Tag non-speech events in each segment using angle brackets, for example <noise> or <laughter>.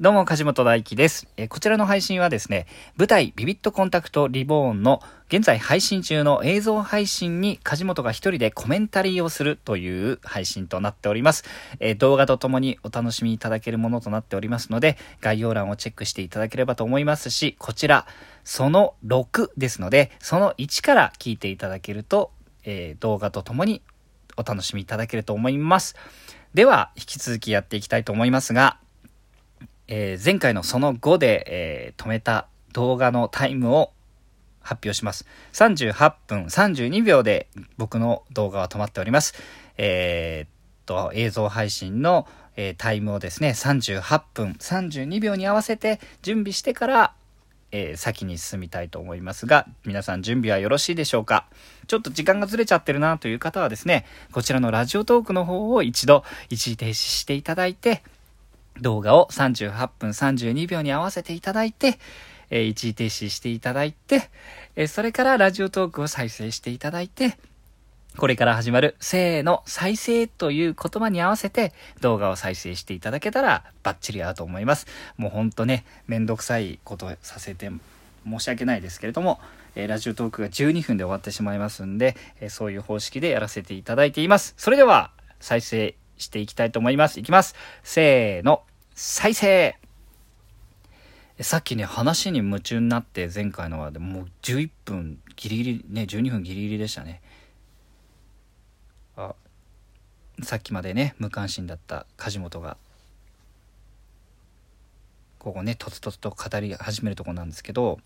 どうも、梶本大輝です。えーこちらの配信はですね、舞台ビビットコンタクトリボーンの現在配信中の映像配信に梶本が一人でコメンタリーをするという配信となっております。えー動画とともにお楽しみいただけるものとなっておりますので、概要欄をチェックしていただければと思いますし、こちら、その6ですので、その1から聞いていただけると、えー動画とともにお楽しみいただけると思います。では、引き続きやっていきたいと思いますが、えー前回のその5で、えー止めた動画のタイムを発表します。38分32秒で僕の動画は止まっております。えーっと、映像配信の、えータイムをですね、38分32秒に合わせて準備してから、えー先に進みたいと思いますが、皆さん準備はよろしいでしょうか？ちょっと時間がずれちゃってるなという方はですね、こちらのラジオトークの方を一度一時停止していただいて、動画を38分32秒に合わせていただいて、えー一時停止していただいて、えーそれからラジオトークを再生していただいて、これから始まる、せーの、再生という言葉に合わせて動画を再生していただけたらバッチリ合うと思います。もうほんとね、めんどくさいことさせて申し訳ないですけれども、えーラジオトークが12分で終わってしまいますんで、えーそういう方式でやらせていただいています。それでは、再生していきたいと思います。いきます。せーの、再生さっきね、話に夢中になって前回のはでもう11分ギリギリ、ね、12分ギリギリでしたね。あ、さっきまでね、無関心だった梶本が、ここね、とつとつと語り始めるとこなんですけど、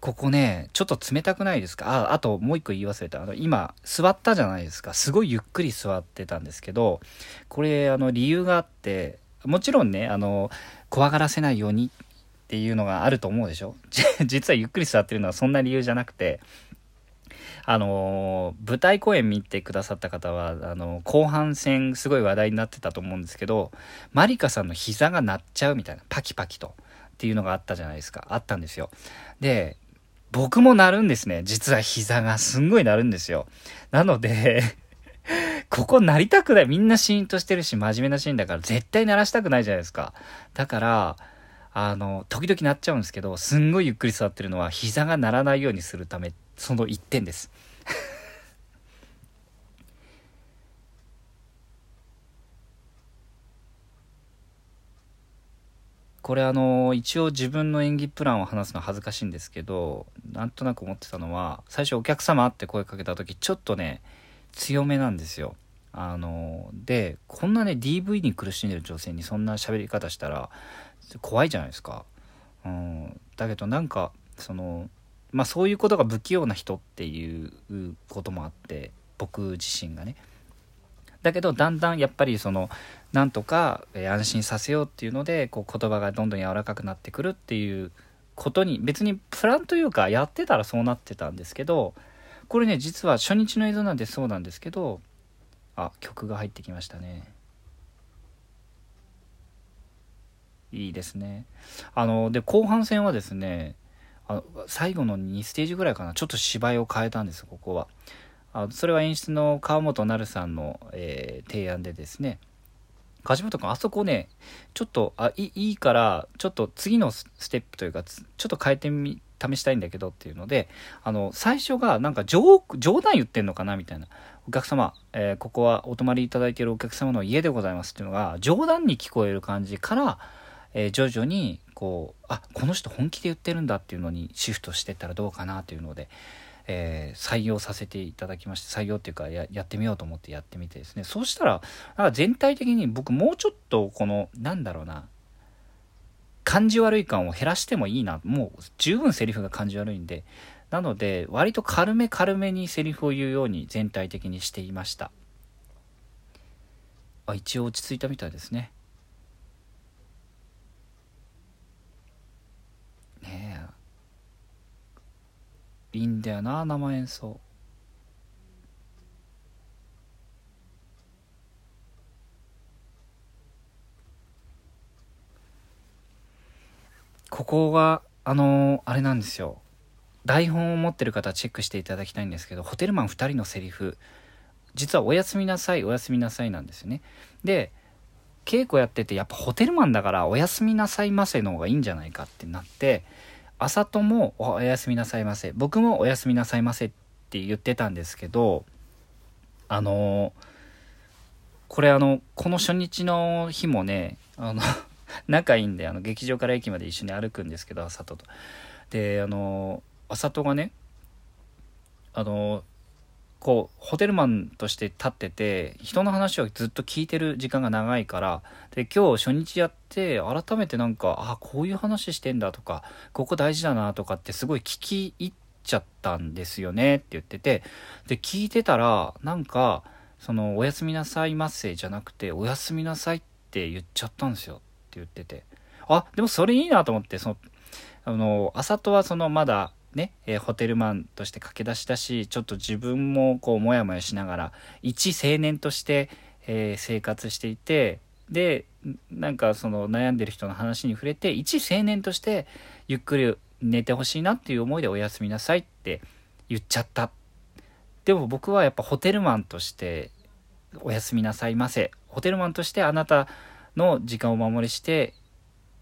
ここね、ちょっと冷たくないですか？あ、あともう一個言い忘れた。あの、今、座ったじゃないですか。すごいゆっくり座ってたんですけど、これ、あの、理由があって、もちろんね、あの、怖がらせないようにっていうのがあると思うでしょ？<laughs> 実はゆっくり座ってるのはそんな理由じゃなくて、あの舞台公演見てくださった方は、あの後半戦すごい話題になってたと思うんですけど、マリカさんの膝が鳴っちゃうみたいな、パキパキと。っていうのがあったじゃないですか。あったんですよ。で、僕も鳴るんですね。実は膝がすんごい鳴るんですよ。なので、<laughs> ここなりたくない。みんなシーンとしてるし、真面目なシーンだから絶対鳴らしたくないじゃないですか。だから、あの、時々鳴っちゃうんですけど、すんごいゆっくり座ってるのは膝が鳴らないようにするため、その一点です。これあの一応自分の演技プランを話すのは恥ずかしいんですけどなんとなく思ってたのは最初お客様って声かけた時ちょっとね強めなんですよ。あのでこんなね DV に苦しんでる女性にそんな喋り方したら怖いじゃないですか、うん、だけどなんかそのまあそういうことが不器用な人っていうこともあって僕自身がね。だけどだんだんやっぱりそのなんとか安心させようっていうのでこう言葉がどんどん柔らかくなってくるっていうことに別にプランというかやってたらそうなってたんですけどこれね実は初日の映像なんでそうなんですけどあ曲が入ってきましたね。いいですね。あので後半戦はですねあの最後の2ステージぐらいかな。ちょっと芝居を変えたんですここは。あそれは演出の川本なるさんの、えー提案でですね。梶本君あそこねちょっとあいいからちょっと次のステップというかちょっと変えてみ試したいんだけどっていうのであの最初がなんかジョーク冗談言ってんのかなみたいな。お客様、えーここはお泊まりいただいているお客様の家でございますっていうのが冗談に聞こえる感じから、えー徐々にこうあこの人本気で言ってるんだっていうのにシフトしてったらどうかなというので、えー採用させていただきまして採用っていうかやってみようと思ってやってみてですね。そうしたらなんか全体的に僕もうちょっとこのなんだろうな感じ悪い感を減らしてもいいな。もう十分セリフが感じ悪いんで。なので割と軽め軽めにセリフを言うように全体的にしていました。あ一応落ち着いたみたいですねえいいんだよな生演奏。ここがあのーあれなんですよ。台本を持ってる方チェックしていただきたいんですけどホテルマン2人のセリフ。実は「おやすみなさいおやすみなさい」なんですよね。で稽古やっててやっぱホテルマンだからおやすみなさいませの方がいいんじゃないかってなって朝ともおやすみなさいませ僕もおやすみなさいませって言ってたんですけどあのこれあのこの初日の日もねあの <laughs> 仲いいんであの劇場から駅まで一緒に歩くんですけど朝とと。であのあさとがねあのこうホテルマンとして立ってて人の話をずっと聞いてる時間が長いからで今日初日やって改めてなんかあこういう話してんだとかここ大事だなとかってすごい聞き入っちゃったんですよねって言っててで聞いてたらなんかその「おやすみなさいませ」じゃなくて「おやすみなさい」って言っちゃったんですよって言ってて。あでもそれいいなと思ってそのあの朝とはそのまだね、えー、ホテルマンとして駆け出しだしちょっと自分もこうモヤモヤしながら一青年として、えー、生活していてでなんかその悩んでる人の話に触れて一青年としてゆっくり寝てほしいなっていう思いでおやすみなさいって言っちゃった。でも僕はやっぱホテルマンとしておやすみなさいませ。ホテルマンとしてあなたの時間を守りして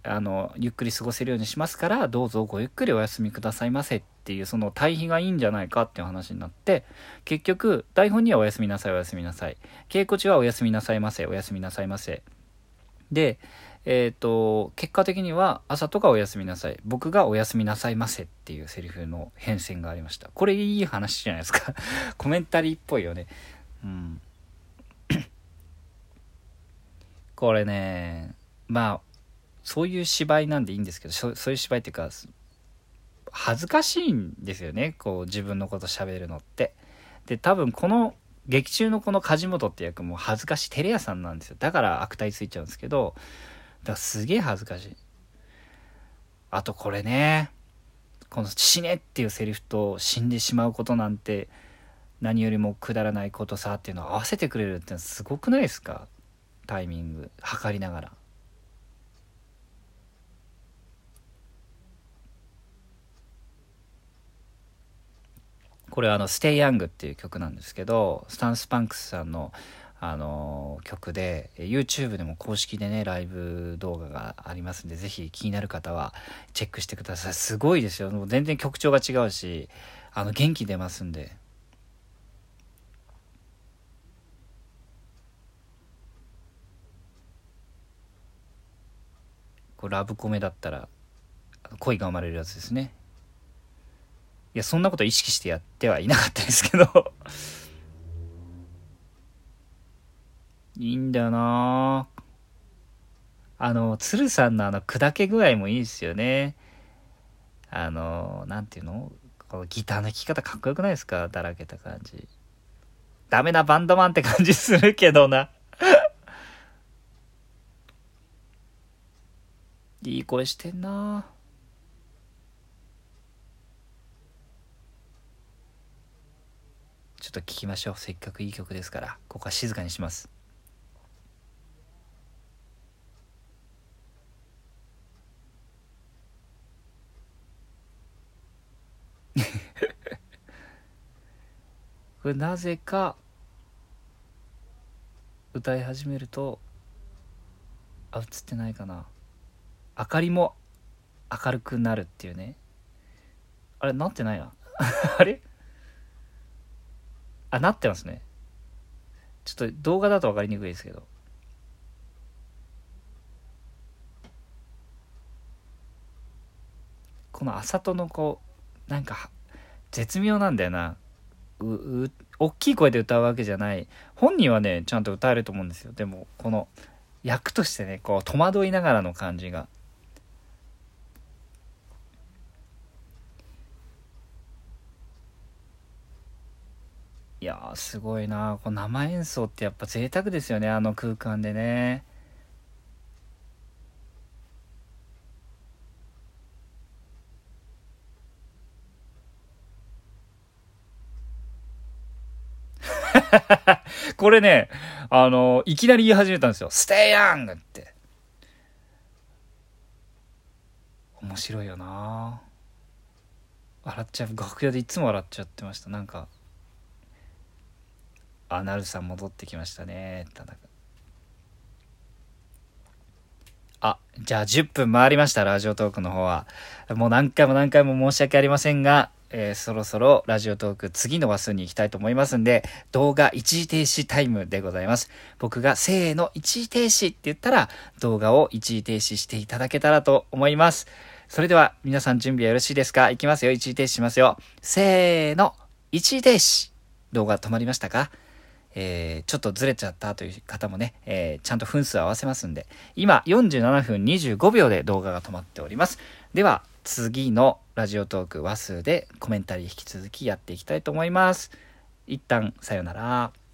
あのゆっくり過ごせるようにしますからどうぞごゆっくりお休みくださいませっていうその対比がいいんじゃないかっていう話になって結局台本にはおやすみなさいおやすみなさい。稽古中はおやすみなさいませおやすみなさいませ。でえっ、ー、と結果的には朝とかおやすみなさい。僕がおやすみなさいませっていうセリフの変遷がありました。これいい話じゃないですか。<laughs> コメンタリーっぽいよね。うん。<coughs> これねまあそういう芝居なんでいいんですけどそういう芝居っていうか恥ずかしいんですよねこう自分のこと喋るのって。で多分この劇中のこの梶本って役も恥ずかしい照れ屋さんなんですよだから悪態ついちゃうんですけどだからすげえ恥ずかしいあとこれねこの「死ね」っていうセリフと死んでしまうことなんて何よりもくだらないことさっていうのを合わせてくれるってのはすごくないですか？タイミング測りながら。これあの「Stay Young」っていう曲なんですけどスタンスパンクスさんのあの曲で YouTube でも公式でねライブ動画がありますんで是非気になる方はチェックしてください。すごいですよ。もう全然曲調が違うしあの元気出ますんで。ラブコメだったら恋が生まれるやつですね。いや、そんなこと意識してやってはいなかったですけど。いいんだよな。あの、鶴さんのあの、砕け具合もいいですよね。あの、なんていうの？このギターの弾き方かっこよくないですか？だらけた感じ。ダメなバンドマンって感じするけどな。いい声してんな。ちょっと聞きましょう。せっかくいい曲ですから。ここは静かにします。これなぜか歌い始めるとあ映ってないかな。明かりも明るくなるっていうね。あれなってないな。<laughs> あれ？あ、なってますね。ちょっと動画だと分かりにくいですけど。このあさとのこう、なんか、絶妙なんだよな。う、う、大きい声で歌うわけじゃない。本人はね、ちゃんと歌えると思うんですよ。でも、この、役としてね、こう、戸惑いながらの感じが。いやすごいなこう生演奏ってやっぱ贅沢ですよねあの空間でね <laughs> これね、あの、いきなり言い始めたんですよ。ステイヤングって。面白いよな笑っちゃう。楽屋でいつも笑っちゃってました。なんか、あなるさん戻ってきましたね田中あ、じゃあ10分回りました、ラジオトークの方は。もう何回も何回も申し訳ありませんが、えー、そろそろラジオトーク次の話数に行きたいと思いますんで、動画一時停止タイムでございます。僕がせーの一時停止って言ったら、動画を一時停止していただけたらと思います。それでは皆さん準備はよろしいですか？いきますよ。一時停止しますよ。せーの、一時停止。動画止まりましたか？えー、ちょっとずれちゃったという方もね、えー、ちゃんと分数合わせますんで、今47分25秒で動画が止まっております。では、次のラジオトーク話数でコメンタリー引き続きやっていきたいと思います。一旦、さよなら。